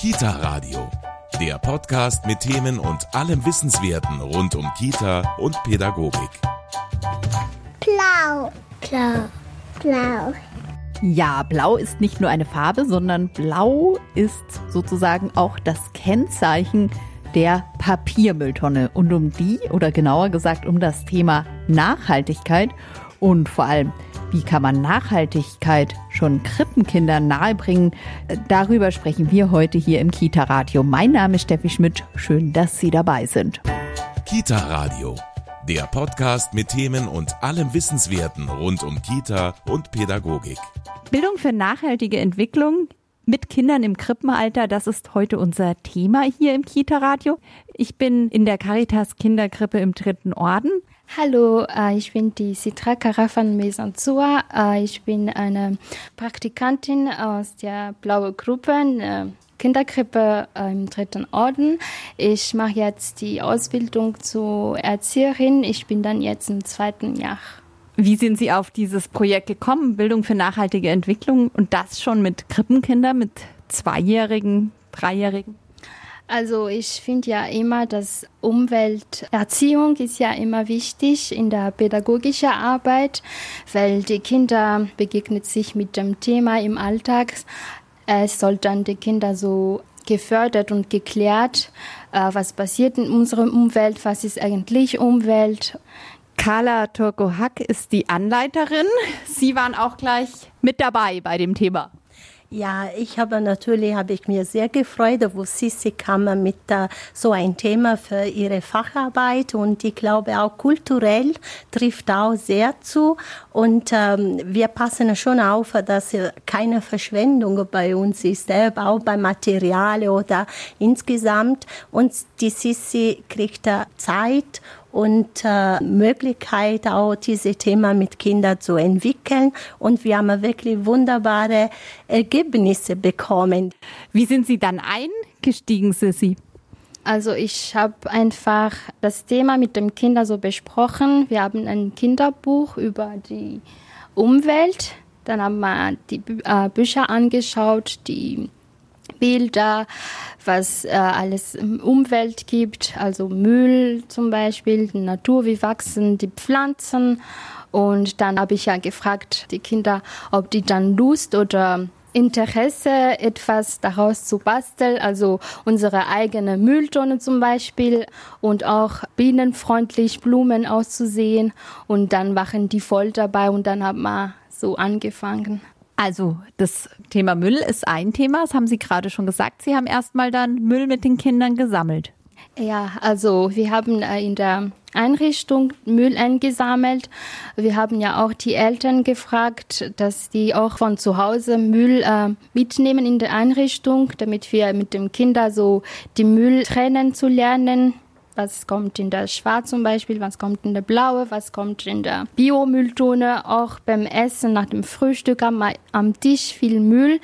Kita Radio, der Podcast mit Themen und allem Wissenswerten rund um Kita und Pädagogik. Blau, blau, blau. Ja, blau ist nicht nur eine Farbe, sondern blau ist sozusagen auch das Kennzeichen der Papiermülltonne. Und um die, oder genauer gesagt um das Thema Nachhaltigkeit und vor allem, wie kann man Nachhaltigkeit schon Krippenkindern nahebringen, darüber sprechen wir heute hier im Kita-Radio. Mein Name ist Steffi Schmidt. Schön, dass Sie dabei sind. Kita Radio, der Podcast mit Themen und allem Wissenswerten rund um Kita und Pädagogik. Bildung für nachhaltige Entwicklung mit Kindern im Krippenalter, das ist heute unser Thema hier im Kita-Radio. Ich bin in der Caritas Kinderkrippe im dritten Orden. Hallo, äh, ich bin die Citra Karafan Mesanzua. Äh, ich bin eine Praktikantin aus der Blaue Gruppe. Kinderkrippe äh, im dritten Orden. Ich mache jetzt die Ausbildung zur Erzieherin. Ich bin dann jetzt im zweiten Jahr. Wie sind Sie auf dieses Projekt gekommen, Bildung für nachhaltige Entwicklung und das schon mit Krippenkindern, mit Zweijährigen, Dreijährigen? Also ich finde ja immer, dass Umwelterziehung ist ja immer wichtig in der pädagogischen Arbeit, weil die Kinder begegnet sich mit dem Thema im Alltag. Es soll dann die Kinder so gefördert und geklärt, äh, was passiert in unserer Umwelt, was ist eigentlich Umwelt. Carla Turko-Hack ist die Anleiterin. Sie waren auch gleich mit dabei bei dem Thema. Ja, ich habe natürlich, habe ich mir sehr gefreut, wo Sissi kam mit uh, so ein Thema für ihre Facharbeit. Und ich glaube auch kulturell trifft auch sehr zu. Und ähm, wir passen schon auf, dass keine Verschwendung bei uns ist, äh, auch bei Material oder insgesamt. Und die Sissi kriegt Zeit und äh, Möglichkeit, auch diese Thema mit Kindern zu entwickeln. Und wir haben wirklich wunderbare Ergebnisse bekommen. Wie sind Sie dann eingestiegen, Sissi? Also ich habe einfach das Thema mit dem Kinder so besprochen. Wir haben ein Kinderbuch über die Umwelt. Dann haben wir die äh, Bücher angeschaut, die Bilder, was äh, alles Umwelt gibt, also Müll zum Beispiel, die Natur, wie wachsen die Pflanzen. Und dann habe ich ja gefragt, die Kinder, ob die dann Lust oder Interesse, etwas daraus zu basteln, also unsere eigene Mülltonne zum Beispiel und auch bienenfreundlich Blumen auszusehen. Und dann waren die voll dabei und dann haben wir so angefangen. Also das Thema Müll ist ein Thema, das haben Sie gerade schon gesagt. Sie haben erstmal dann Müll mit den Kindern gesammelt. Ja, also wir haben in der Einrichtung Müll eingesammelt. Wir haben ja auch die Eltern gefragt, dass die auch von zu Hause Müll äh, mitnehmen in der Einrichtung, damit wir mit dem Kinder so die Müll trennen zu lernen was kommt in der Schwarz zum Beispiel, was kommt in der Blaue, was kommt in der Biomülltonne. Auch beim Essen nach dem Frühstück wir am Tisch viel Müll.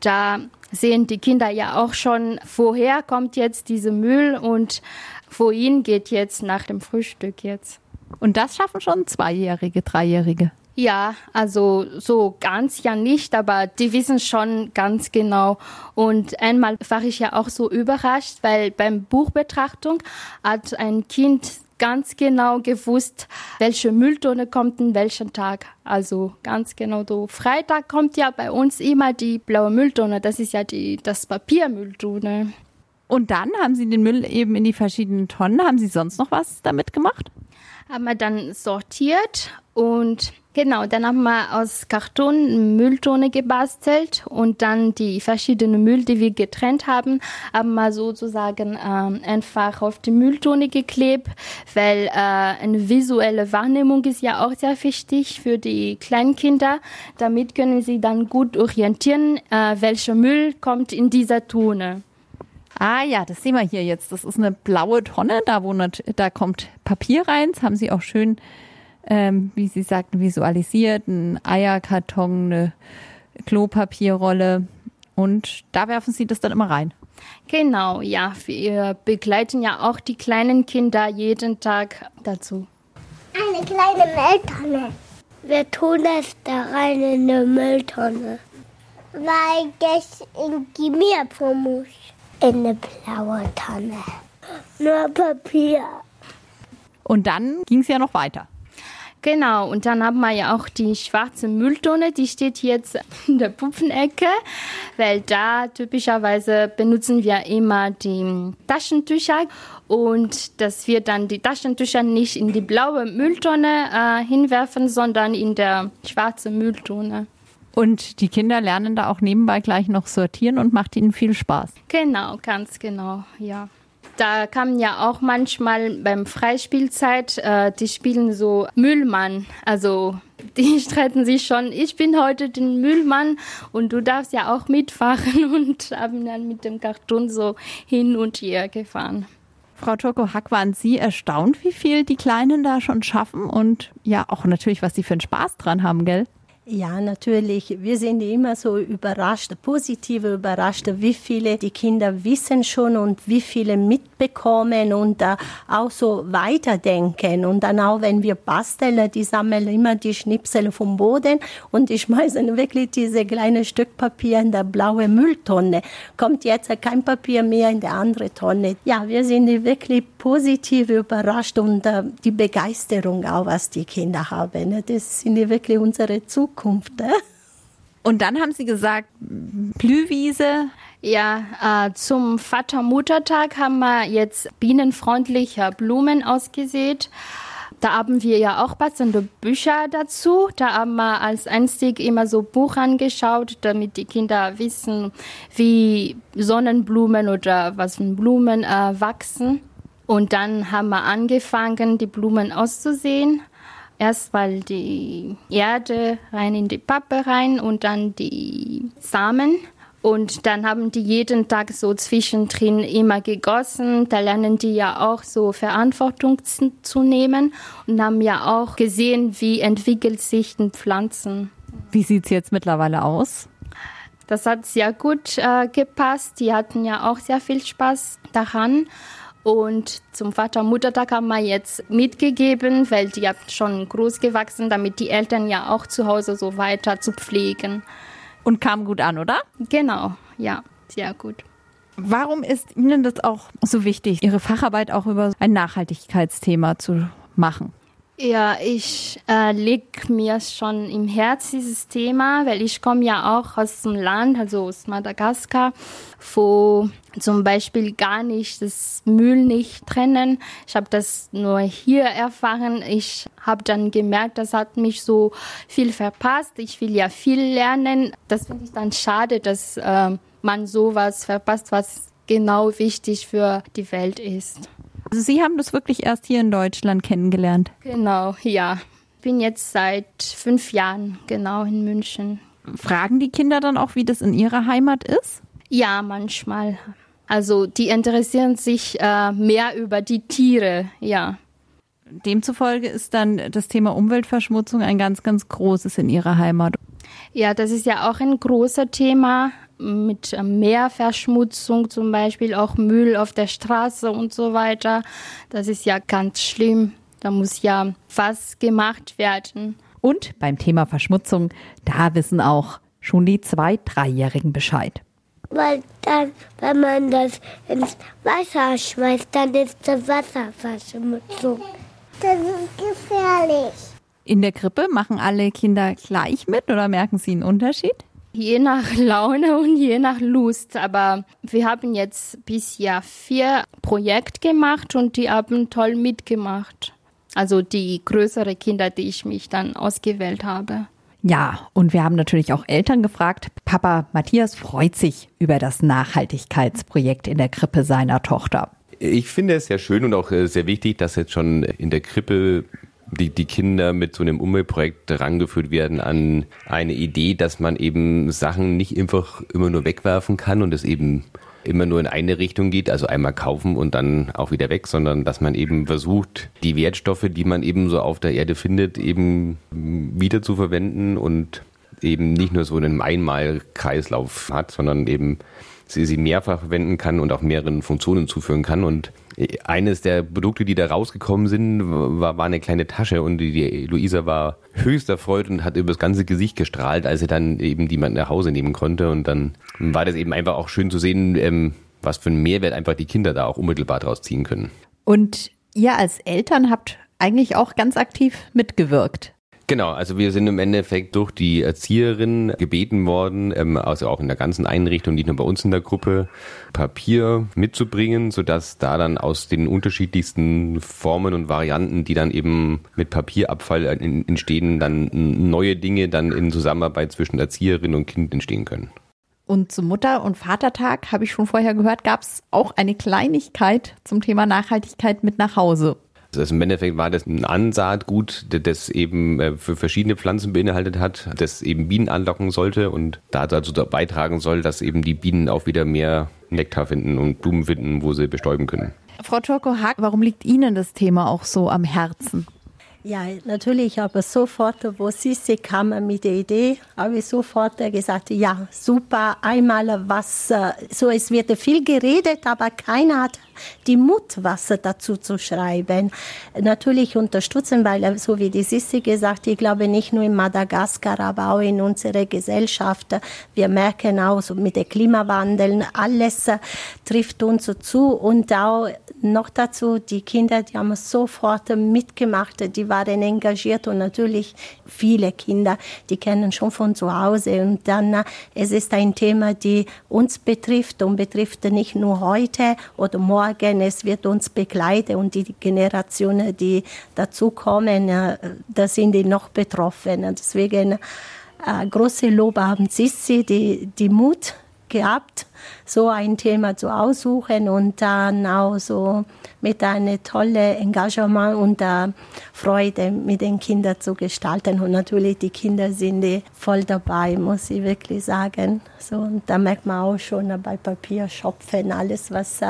Da sehen die Kinder ja auch schon, woher kommt jetzt dieser Müll und wohin geht jetzt nach dem Frühstück jetzt. Und das schaffen schon Zweijährige, Dreijährige. Ja, also so ganz ja nicht, aber die wissen schon ganz genau. Und einmal war ich ja auch so überrascht, weil beim Buchbetrachtung hat ein Kind ganz genau gewusst, welche Mülltonne kommt in welchen Tag. Also ganz genau so. Freitag kommt ja bei uns immer die blaue Mülltonne. Das ist ja die, das Papiermülltonne. Und dann haben Sie den Müll eben in die verschiedenen Tonnen. Haben Sie sonst noch was damit gemacht? Haben wir dann sortiert und Genau, dann haben wir aus Karton Mülltonne gebastelt und dann die verschiedenen Müll, die wir getrennt haben, haben wir sozusagen ähm, einfach auf die Mülltonne geklebt, weil äh, eine visuelle Wahrnehmung ist ja auch sehr wichtig für die Kleinkinder. Damit können sie dann gut orientieren, äh, welcher Müll kommt in dieser Tonne. Ah ja, das sehen wir hier jetzt. Das ist eine blaue Tonne, da, wo da kommt Papier rein. Das haben sie auch schön ähm, wie Sie sagten, visualisiert, ein Eierkarton, eine Klopapierrolle und da werfen Sie das dann immer rein. Genau, ja. Wir begleiten ja auch die kleinen Kinder jeden Tag dazu. Eine kleine Mülltonne. Wir tun das da rein in eine Mülltonne, weil das in die Meer muss. In eine blaue Tonne. Nur Papier. Und dann ging es ja noch weiter. Genau, und dann haben wir ja auch die schwarze Mülltonne, die steht jetzt in der Puppenecke, weil da typischerweise benutzen wir immer die Taschentücher und dass wir dann die Taschentücher nicht in die blaue Mülltonne äh, hinwerfen, sondern in der schwarze Mülltonne. Und die Kinder lernen da auch nebenbei gleich noch sortieren und macht ihnen viel Spaß. Genau, ganz genau, ja. Da kann ja auch manchmal beim Freispielzeit, äh, die spielen so Müllmann. Also die streiten sich schon, ich bin heute den Müllmann und du darfst ja auch mitfahren und haben dann mit dem Karton so hin und her gefahren. Frau Turko-Hack, waren Sie erstaunt, wie viel die Kleinen da schon schaffen und ja auch natürlich, was sie für einen Spaß dran haben, gell? Ja, natürlich. Wir sind immer so überrascht, positiv überrascht, wie viele die Kinder wissen schon und wie viele mitbekommen und äh, auch so weiterdenken. Und dann auch, wenn wir basteln, die sammeln immer die Schnipsel vom Boden und die schmeißen wirklich diese kleine Stück Papier in der blaue Mülltonne. Kommt jetzt kein Papier mehr in die andere Tonne. Ja, wir sind wirklich positiv überrascht und äh, die Begeisterung auch, was die Kinder haben. Das sind wirklich unsere Zukunft. Zukunft. Ne? Und dann haben Sie gesagt, Blühwiese. Ja, äh, zum Vater-Muttertag haben wir jetzt bienenfreundliche Blumen ausgesät. Da haben wir ja auch passende Bücher dazu. Da haben wir als Einstieg immer so Buch angeschaut, damit die Kinder wissen, wie Sonnenblumen oder was für Blumen äh, wachsen. Und dann haben wir angefangen, die Blumen auszusehen. Erst mal die Erde rein in die Pappe rein und dann die Samen. Und dann haben die jeden Tag so zwischendrin immer gegossen. Da lernen die ja auch so Verantwortung zu nehmen und haben ja auch gesehen, wie entwickelt sich die Pflanzen. Wie sieht es jetzt mittlerweile aus? Das hat sehr gut äh, gepasst. Die hatten ja auch sehr viel Spaß daran. Und zum Vater-Muttertag haben wir jetzt mitgegeben, weil die ja schon groß gewachsen, damit die Eltern ja auch zu Hause so weiter zu pflegen. Und kam gut an, oder? Genau, ja, sehr gut. Warum ist Ihnen das auch so wichtig, Ihre Facharbeit auch über ein Nachhaltigkeitsthema zu machen? Ja, ich äh, leg mir schon im Herz dieses Thema, weil ich komme ja auch aus dem Land, also aus Madagaskar, wo zum Beispiel gar nicht das Müll nicht trennen. Ich habe das nur hier erfahren. Ich habe dann gemerkt, das hat mich so viel verpasst. Ich will ja viel lernen. Das finde ich dann schade, dass äh, man sowas verpasst, was genau wichtig für die Welt ist. Also Sie haben das wirklich erst hier in Deutschland kennengelernt? Genau, ja. Bin jetzt seit fünf Jahren genau in München. Fragen die Kinder dann auch, wie das in ihrer Heimat ist? Ja, manchmal. Also die interessieren sich äh, mehr über die Tiere, ja. Demzufolge ist dann das Thema Umweltverschmutzung ein ganz, ganz großes in ihrer Heimat. Ja, das ist ja auch ein großes Thema mit äh, Meerverschmutzung zum Beispiel, auch Müll auf der Straße und so weiter. Das ist ja ganz schlimm. Da muss ja was gemacht werden. Und beim Thema Verschmutzung, da wissen auch schon die Zwei-, Dreijährigen Bescheid. Weil dann, wenn man das ins Wasser schmeißt, dann ist das Wasserverschmutzung. Das ist gefährlich. In der Krippe machen alle Kinder gleich mit oder merken sie einen Unterschied? Je nach Laune und je nach Lust. Aber wir haben jetzt bisher vier Projekte gemacht und die haben toll mitgemacht. Also die größeren Kinder, die ich mich dann ausgewählt habe. Ja, und wir haben natürlich auch Eltern gefragt. Papa Matthias freut sich über das Nachhaltigkeitsprojekt in der Krippe seiner Tochter. Ich finde es sehr schön und auch äh, sehr wichtig, dass jetzt schon in der Krippe die, die Kinder mit so einem Umweltprojekt rangeführt werden an eine Idee, dass man eben Sachen nicht einfach immer nur wegwerfen kann und es eben immer nur in eine Richtung geht, also einmal kaufen und dann auch wieder weg, sondern dass man eben versucht, die Wertstoffe, die man eben so auf der Erde findet, eben wieder zu verwenden und eben nicht nur so einen Einmalkreislauf hat, sondern eben sie, sie mehrfach verwenden kann und auch mehreren Funktionen zuführen kann und eines der Produkte, die da rausgekommen sind, war, war eine kleine Tasche und die, die Luisa war höchst erfreut und hat über das ganze Gesicht gestrahlt, als sie dann eben die man nach Hause nehmen konnte. Und dann war das eben einfach auch schön zu sehen, ähm, was für einen Mehrwert einfach die Kinder da auch unmittelbar draus ziehen können. Und ihr als Eltern habt eigentlich auch ganz aktiv mitgewirkt. Genau, also wir sind im Endeffekt durch die Erzieherin gebeten worden, ähm, also auch in der ganzen Einrichtung, nicht nur bei uns in der Gruppe, Papier mitzubringen, sodass da dann aus den unterschiedlichsten Formen und Varianten, die dann eben mit Papierabfall entstehen, dann neue Dinge dann in Zusammenarbeit zwischen Erzieherin und Kind entstehen können. Und zum Mutter- und Vatertag, habe ich schon vorher gehört, gab es auch eine Kleinigkeit zum Thema Nachhaltigkeit mit nach Hause. Also im Endeffekt war das ein Ansaatgut, das eben äh, für verschiedene Pflanzen beinhaltet hat, das eben Bienen anlocken sollte und dazu beitragen soll, dass eben die Bienen auch wieder mehr Nektar finden und Blumen finden, wo sie bestäuben können. Frau Turko-Haag, warum liegt Ihnen das Thema auch so am Herzen? Ja, natürlich, aber sofort, wo Sissi kam mit der Idee, habe ich sofort gesagt, ja, super, einmal was, äh, so es wird viel geredet, aber keiner hat die Mut, was dazu zu schreiben. Natürlich unterstützen, weil, äh, so wie die Sissi gesagt, ich glaube nicht nur in Madagaskar, aber auch in unserer Gesellschaft, wir merken auch so mit dem Klimawandel, alles äh, trifft uns zu und auch noch dazu, die Kinder, die haben sofort mitgemacht, die waren engagiert und natürlich viele Kinder, die kennen schon von zu Hause. Und dann, äh, es ist ein Thema, die uns betrifft und betrifft nicht nur heute oder morgen, es wird uns begleiten und die Generationen, die dazukommen, äh, da sind die noch betroffen. Deswegen äh, große Lob haben Sissi, die, die Mut gehabt, so ein Thema zu aussuchen und dann auch so mit einem tollen Engagement und der Freude mit den Kindern zu gestalten. Und natürlich die Kinder sind die voll dabei, muss ich wirklich sagen. So, und da merkt man auch schon bei Papierschopfen alles, was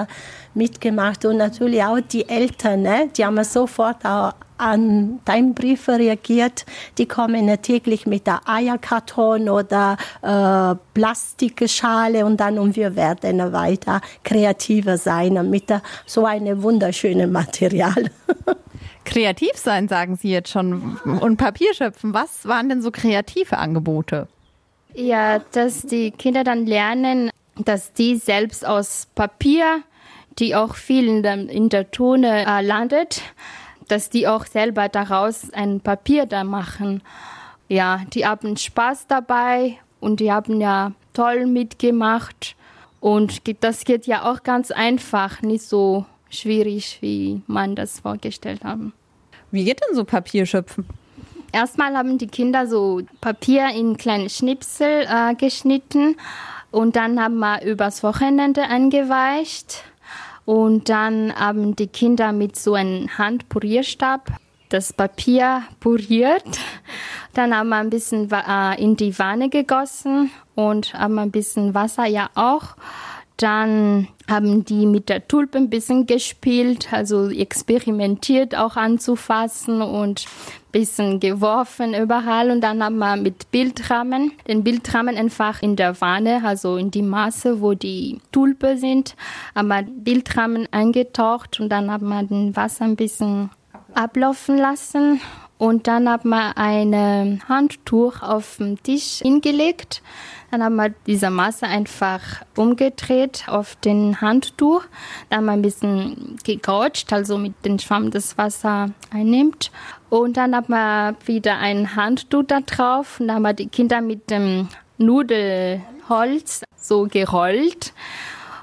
mitgemacht und natürlich auch die Eltern, ne? die haben sofort auch an deinen Brief reagiert. Die kommen täglich mit der Eierkarton oder äh, Plastikschale und dann und wir werden weiter kreativer sein mit der, so einem wunderschönen Material. Kreativ sein, sagen Sie jetzt schon. Und Papier schöpfen. Was waren denn so kreative Angebote? Ja, dass die Kinder dann lernen, dass die selbst aus Papier, die auch viel in der, in der Tone äh, landet, dass die auch selber daraus ein Papier da machen. Ja, die haben Spaß dabei und die haben ja toll mitgemacht. Und das geht ja auch ganz einfach, nicht so schwierig, wie man das vorgestellt hat. Wie geht denn so Papierschöpfen? Erstmal haben die Kinder so Papier in kleine Schnipsel äh, geschnitten und dann haben wir übers Wochenende eingeweicht und dann haben die Kinder mit so einem Handpurierstab das Papier puriert. Dann haben wir ein bisschen äh, in die Wanne gegossen und haben ein bisschen Wasser ja auch. Dann haben die mit der Tulpe ein bisschen gespielt, also experimentiert auch anzufassen und bisschen geworfen überall. Und dann haben wir mit Bildrahmen, den Bildrahmen einfach in der Wanne, also in die Masse, wo die Tulpe sind, haben wir Bildrahmen eingetaucht und dann haben wir den Wasser ein bisschen ablaufen lassen. Und dann haben wir ein Handtuch auf dem Tisch hingelegt dann haben wir diese Masse einfach umgedreht auf den Handtuch. Dann haben wir ein bisschen gegoucht, also mit dem Schwamm das Wasser einnimmt. Und dann haben wir wieder ein Handtuch da drauf. Und dann haben wir die Kinder mit dem Nudelholz so gerollt.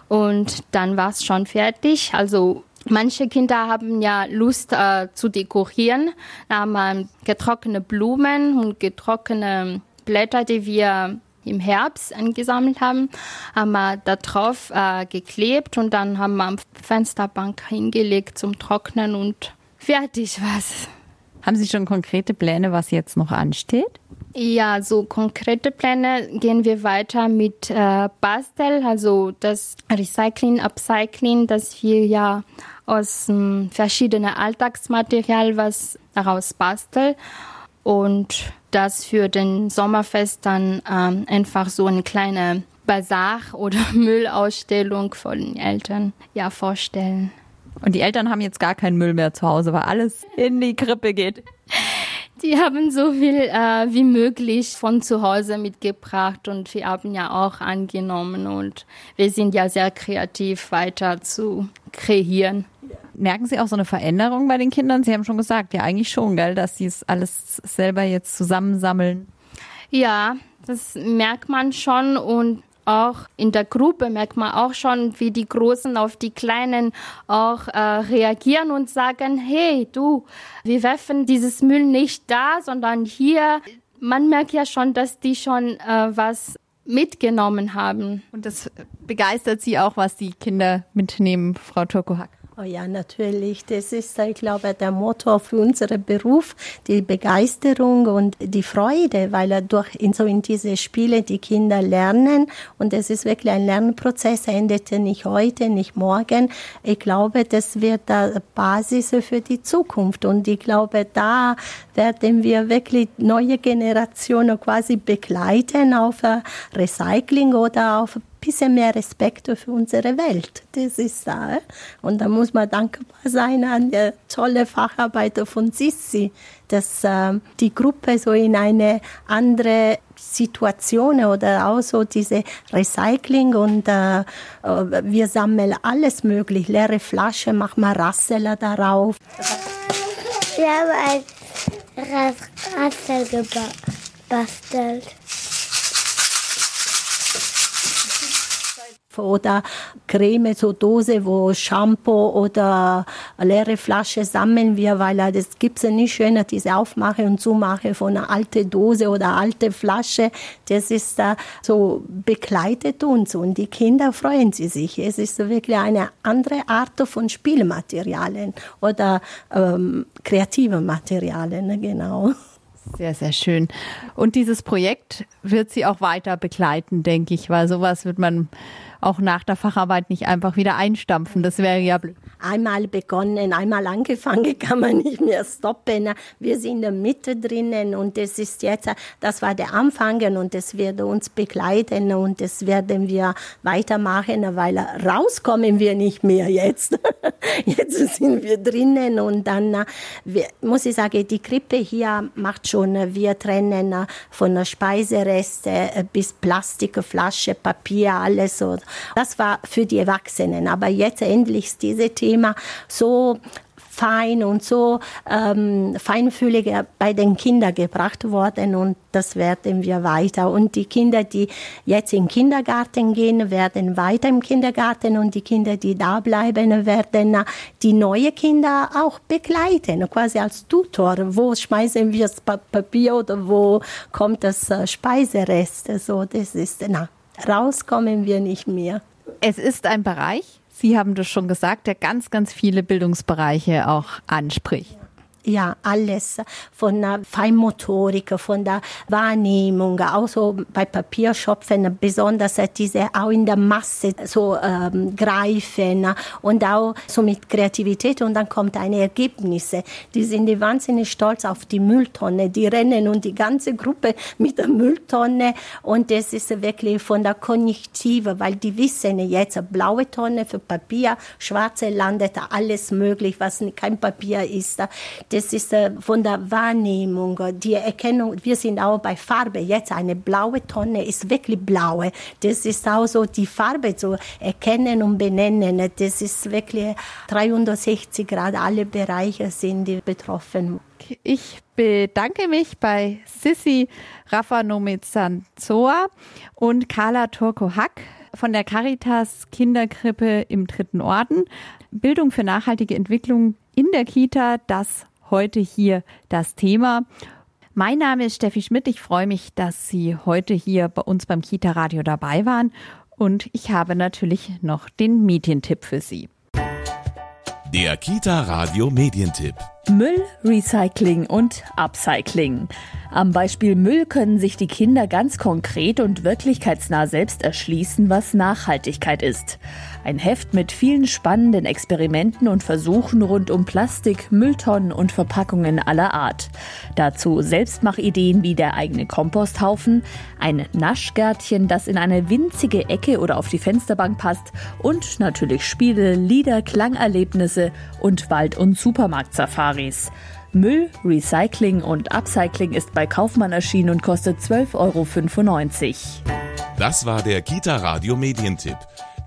Und dann war es schon fertig. Also Manche Kinder haben ja Lust äh, zu dekorieren. Da haben wir getrocknete Blumen und getrocknete Blätter, die wir im Herbst angesammelt haben, haben wir da drauf äh, geklebt und dann haben wir am Fensterbank hingelegt zum Trocknen und fertig war's. Haben Sie schon konkrete Pläne, was jetzt noch ansteht? Ja, so konkrete Pläne gehen wir weiter mit äh, Bastel, also das Recycling, Upcycling, dass wir ja aus ähm, verschiedenen Alltagsmaterial was daraus basteln und das für den Sommerfest dann ähm, einfach so eine kleine Bazar oder Müllausstellung von den Eltern ja vorstellen. Und die Eltern haben jetzt gar keinen Müll mehr zu Hause, weil alles in die Krippe geht. Die haben so viel äh, wie möglich von zu Hause mitgebracht und wir haben ja auch angenommen und wir sind ja sehr kreativ weiter zu kreieren. Merken Sie auch so eine Veränderung bei den Kindern? Sie haben schon gesagt, ja eigentlich schon, gell, dass sie es alles selber jetzt zusammensammeln. Ja, das merkt man schon und auch in der Gruppe merkt man auch schon, wie die Großen auf die Kleinen auch äh, reagieren und sagen, hey, du, wir werfen dieses Müll nicht da, sondern hier. Man merkt ja schon, dass die schon äh, was mitgenommen haben. Und das begeistert Sie auch, was die Kinder mitnehmen, Frau Turkohack. Oh ja, natürlich. Das ist, ich glaube, der Motor für unseren Beruf, die Begeisterung und die Freude, weil er durch in so in diese Spiele die Kinder lernen und es ist wirklich ein Lernprozess, endete nicht heute, nicht morgen. Ich glaube, das wird der Basis für die Zukunft und ich glaube, da werden wir wirklich neue Generationen quasi begleiten auf Recycling oder auf bisschen mehr Respekt für unsere Welt. Das ist da. Und da muss man dankbar sein an die tolle Facharbeiter von Sissi, dass äh, die Gruppe so in eine andere Situation oder auch so diese Recycling und äh, äh wir sammeln alles möglich, leere Flaschen, machen wir Rasseler darauf. Wir haben ein Rassel gebastelt. Oder Creme, so Dose, wo Shampoo oder leere Flasche sammeln wir, weil das gibt es ja nicht schöner, diese Aufmache und Zumache von einer alten Dose oder alte Flasche. Das ist da so begleitet uns und die Kinder freuen sich. Es ist wirklich eine andere Art von Spielmaterialien oder ähm, kreative Materialien, genau. Sehr, sehr schön. Und dieses Projekt wird Sie auch weiter begleiten, denke ich, weil sowas wird man auch nach der Facharbeit nicht einfach wieder einstampfen. Das wäre ja blöd. Einmal begonnen, einmal angefangen, kann man nicht mehr stoppen. Wir sind in der Mitte drinnen und das ist jetzt, das war der Anfang und das wird uns begleiten und das werden wir weitermachen, weil rauskommen wir nicht mehr jetzt. Jetzt sind wir drinnen und dann muss ich sagen, die Krippe hier macht schon, wir trennen von Speisereste bis Plastikflasche, Papier, alles so. Das war für die Erwachsenen. Aber jetzt endlich ist dieses Thema so fein und so ähm, feinfühlig bei den Kindern gebracht worden und das werden wir weiter. Und die Kinder, die jetzt in den Kindergarten gehen, werden weiter im Kindergarten und die Kinder, die da bleiben, werden die neuen Kinder auch begleiten, quasi als Tutor. Wo schmeißen wir das Papier oder wo kommt das äh, Speiserest? So, das ist, na, rauskommen wir nicht mehr. Es ist ein Bereich, Sie haben das schon gesagt, der ganz, ganz viele Bildungsbereiche auch anspricht ja, alles. Von der Feinmotorik, von der Wahrnehmung, auch so bei Papierschopfen, besonders diese auch in der Masse so ähm, greifen und auch so mit Kreativität und dann kommt ein Ergebnis. Die sind wahnsinnig stolz auf die Mülltonne, die rennen und die ganze Gruppe mit der Mülltonne und das ist wirklich von der Kognitive, weil die wissen jetzt, blaue Tonne für Papier, schwarze landet alles möglich, was kein Papier ist das ist äh, von der Wahrnehmung, die Erkennung. Wir sind auch bei Farbe. Jetzt eine blaue Tonne ist wirklich blaue. Das ist auch so die Farbe zu erkennen und benennen. Das ist wirklich 360 Grad. Alle Bereiche sind betroffen. Ich bedanke mich bei Sissi Rafanomizanzoa und Carla Turko-Hack von der Caritas Kinderkrippe im Dritten Orden. Bildung für nachhaltige Entwicklung in der Kita, das heute hier das Thema. Mein Name ist Steffi Schmidt. Ich freue mich, dass Sie heute hier bei uns beim Kita Radio dabei waren. Und ich habe natürlich noch den Medientipp für Sie. Der Kita Radio Medientipp. Müll, Recycling und Upcycling. Am Beispiel Müll können sich die Kinder ganz konkret und wirklichkeitsnah selbst erschließen, was Nachhaltigkeit ist. Ein Heft mit vielen spannenden Experimenten und Versuchen rund um Plastik, Mülltonnen und Verpackungen aller Art. Dazu Selbstmachideen wie der eigene Komposthaufen, ein Naschgärtchen, das in eine winzige Ecke oder auf die Fensterbank passt und natürlich Spiele, Lieder, Klangerlebnisse und Wald- und Supermarktsafaris. Müll, Recycling und Upcycling ist bei Kaufmann erschienen und kostet 12,95 Euro. Das war der Kita Radio Medientipp.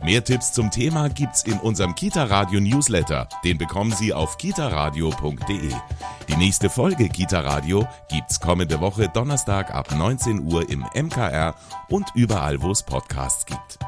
Mehr Tipps zum Thema gibt's in unserem Kita Radio Newsletter. Den bekommen Sie auf kitaradio.de. Die nächste Folge Kita Radio gibt's kommende Woche Donnerstag ab 19 Uhr im MKR und überall, wo es Podcasts gibt.